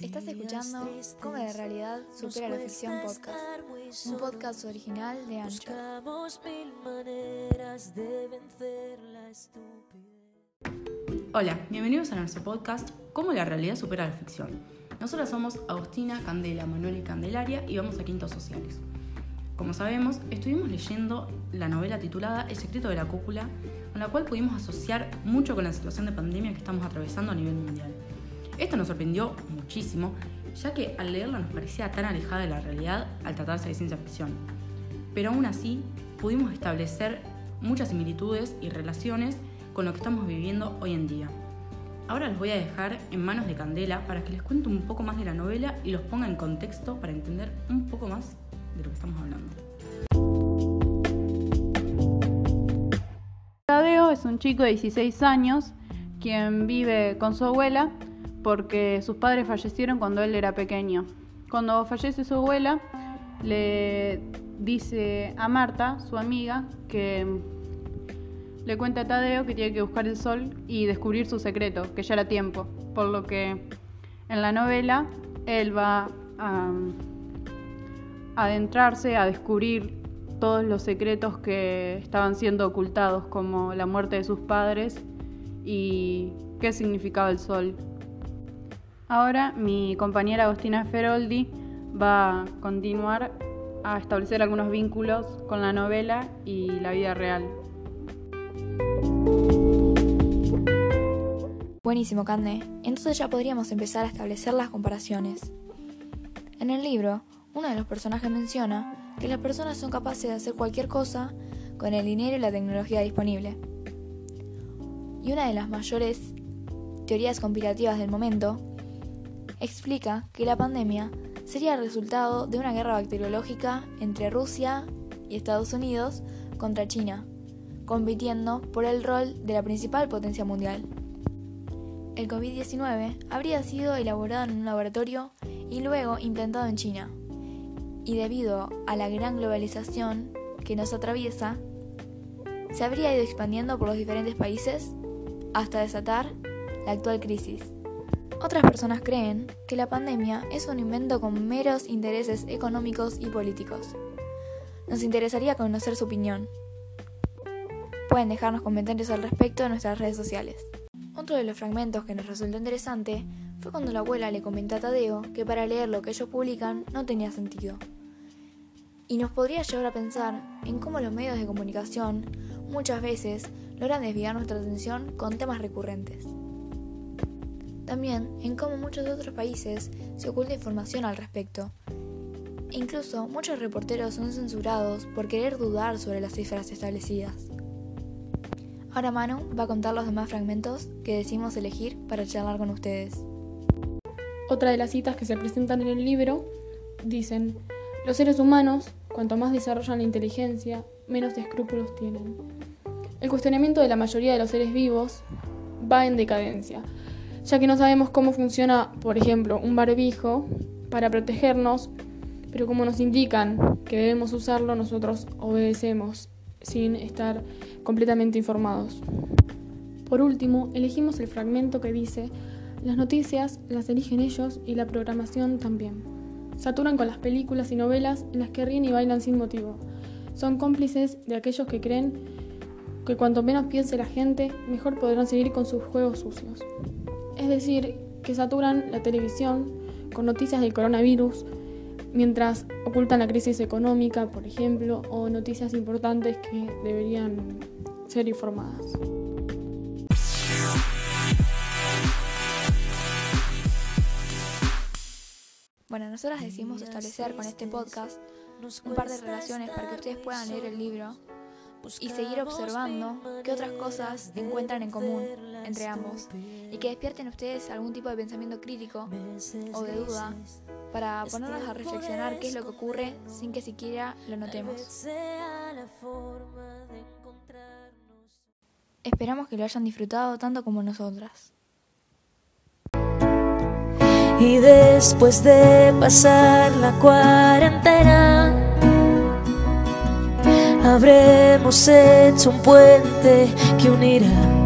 Estás escuchando Cómo la realidad supera la ficción podcast, un podcast original de Anchor. Hola, bienvenidos a nuestro podcast Cómo la realidad supera la ficción. Nosotros somos Agustina, Candela, Manuel y Candelaria y vamos a Quintos Sociales. Como sabemos, estuvimos leyendo la novela titulada El secreto de la cúpula, con la cual pudimos asociar mucho con la situación de pandemia que estamos atravesando a nivel mundial. Esto nos sorprendió muchísimo, ya que al leerla nos parecía tan alejada de la realidad al tratarse de ciencia ficción. Pero aún así, pudimos establecer muchas similitudes y relaciones con lo que estamos viviendo hoy en día. Ahora los voy a dejar en manos de Candela para que les cuente un poco más de la novela y los ponga en contexto para entender un poco más de lo que estamos hablando. Tadeo es un chico de 16 años quien vive con su abuela porque sus padres fallecieron cuando él era pequeño. Cuando fallece su abuela, le dice a Marta, su amiga, que le cuenta a Tadeo que tiene que buscar el sol y descubrir su secreto, que ya era tiempo. Por lo que en la novela él va a adentrarse a descubrir todos los secretos que estaban siendo ocultados, como la muerte de sus padres y qué significaba el sol. Ahora mi compañera Agustina Feroldi va a continuar a establecer algunos vínculos con la novela y la vida real. Buenísimo, Cande. Entonces ya podríamos empezar a establecer las comparaciones. En el libro, uno de los personajes menciona que las personas son capaces de hacer cualquier cosa con el dinero y la tecnología disponible. Y una de las mayores teorías conspirativas del momento explica que la pandemia sería el resultado de una guerra bacteriológica entre Rusia y Estados Unidos contra China, compitiendo por el rol de la principal potencia mundial. El COVID-19 habría sido elaborado en un laboratorio y luego implantado en China, y debido a la gran globalización que nos atraviesa, se habría ido expandiendo por los diferentes países hasta desatar la actual crisis. Otras personas creen que la pandemia es un invento con meros intereses económicos y políticos. Nos interesaría conocer su opinión. Pueden dejarnos comentarios al respecto en nuestras redes sociales. Otro de los fragmentos que nos resultó interesante fue cuando la abuela le comentó a Tadeo que para leer lo que ellos publican no tenía sentido. Y nos podría llevar a pensar en cómo los medios de comunicación muchas veces logran desviar nuestra atención con temas recurrentes. También en cómo muchos otros países se oculta información al respecto. incluso muchos reporteros son censurados por querer dudar sobre las cifras establecidas. Ahora Manu va a contar los demás fragmentos que decimos elegir para charlar con ustedes. Otra de las citas que se presentan en el libro dicen, los seres humanos, cuanto más desarrollan la inteligencia, menos escrúpulos tienen. El cuestionamiento de la mayoría de los seres vivos va en decadencia, ya que no sabemos cómo funciona, por ejemplo, un barbijo para protegernos, pero como nos indican que debemos usarlo, nosotros obedecemos sin estar completamente informados. Por último, elegimos el fragmento que dice, las noticias las eligen ellos y la programación también. Saturan con las películas y novelas en las que ríen y bailan sin motivo. Son cómplices de aquellos que creen que cuanto menos piense la gente, mejor podrán seguir con sus juegos sucios. Es decir, que saturan la televisión con noticias del coronavirus, mientras ocultan la crisis económica, por ejemplo, o noticias importantes que deberían ser informadas. Bueno, nosotras decidimos establecer con este podcast un par de relaciones para que ustedes puedan leer el libro y seguir observando qué otras cosas encuentran en común entre ambos y que despierten ustedes algún tipo de pensamiento crítico o de duda para ponernos a reflexionar qué es lo que ocurre sin que siquiera lo notemos. Esperamos que lo hayan disfrutado tanto como nosotras. Y después de pasar la cuarentena habremos hecho un puente que unirá